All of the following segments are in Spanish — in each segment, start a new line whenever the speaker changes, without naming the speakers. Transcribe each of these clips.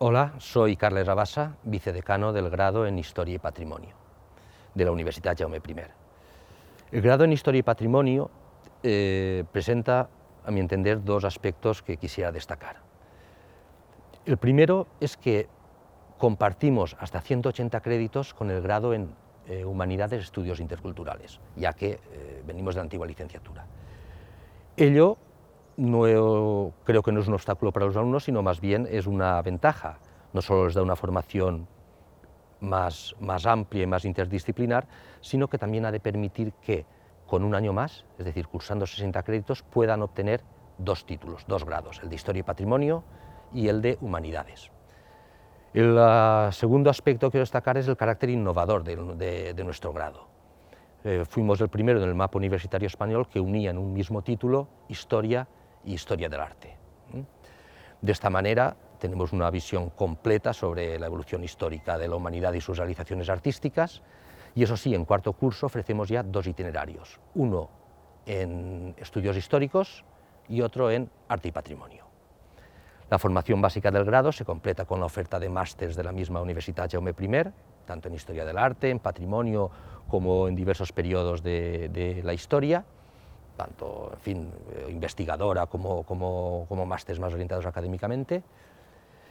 Hola, soy Carles Rabassa, vicedecano del grado en Historia y Patrimonio de la Universidad Jaume I. El grado en Historia y Patrimonio eh, presenta, a mi entender, dos aspectos que quisiera destacar. El primero es que compartimos hasta 180 créditos con el grado en eh, Humanidades Estudios Interculturales, ya que eh, venimos de la antigua licenciatura. Ello no, creo que no es un obstáculo para los alumnos, sino más bien es una ventaja. No solo les da una formación más, más amplia y más interdisciplinar, sino que también ha de permitir que con un año más, es decir, cursando 60 créditos, puedan obtener dos títulos, dos grados, el de Historia y Patrimonio y el de Humanidades. El uh, segundo aspecto que quiero destacar es el carácter innovador de, nuestro grado. Eh, fuimos el primero en el mapa universitario español que unía en un mismo título Historia Historia del Arte. De esta manera tenemos una visión completa sobre la evolución histórica de la humanidad y sus realizaciones artísticas, y eso sí, en cuarto curso ofrecemos ya dos itinerarios, uno en estudios históricos y otro en arte y patrimonio. La formación básica del grado se completa con la oferta de másters de la misma Universidad Jaume I, tanto en Historia del Arte, en Patrimonio, como en diversos periodos de la historia, tanto en fin, eh, investigadora como, como, como másters más orientados académicamente.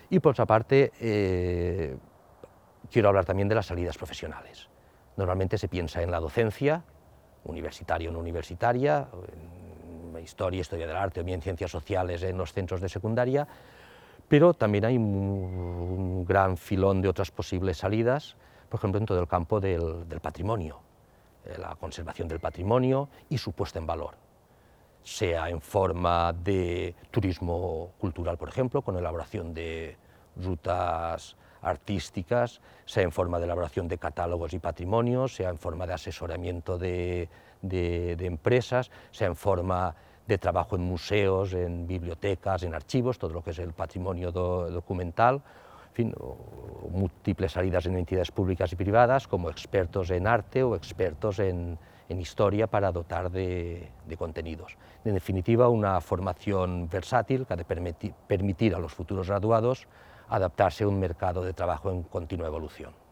Y por otra parte, eh, quiero hablar también de las salidas profesionales. Normalmente se piensa en la docencia, universitaria o no universitaria, en historia, historia del arte o bien ciencias sociales en los centros de secundaria, pero también hay un, gran filón de otras posibles salidas, por ejemplo, en todo el campo del, del patrimonio, la conservación del patrimonio y su puesta en valor, sea en forma de turismo cultural, por ejemplo, con elaboración de rutas artísticas, sea en forma de elaboración de catálogos y patrimonios, sea en forma de asesoramiento de, de, empresas, sea en forma de trabajo en museos, en bibliotecas, en archivos, todo lo que es el patrimonio do, documental, en fin, múltiples salidas en entidades públicas y privadas como expertos en arte o expertos en, historia para dotar de, contenidos. En definitiva, una formación versátil que ha de permitir a los futuros graduados adaptarse a un mercado de trabajo en continua evolución.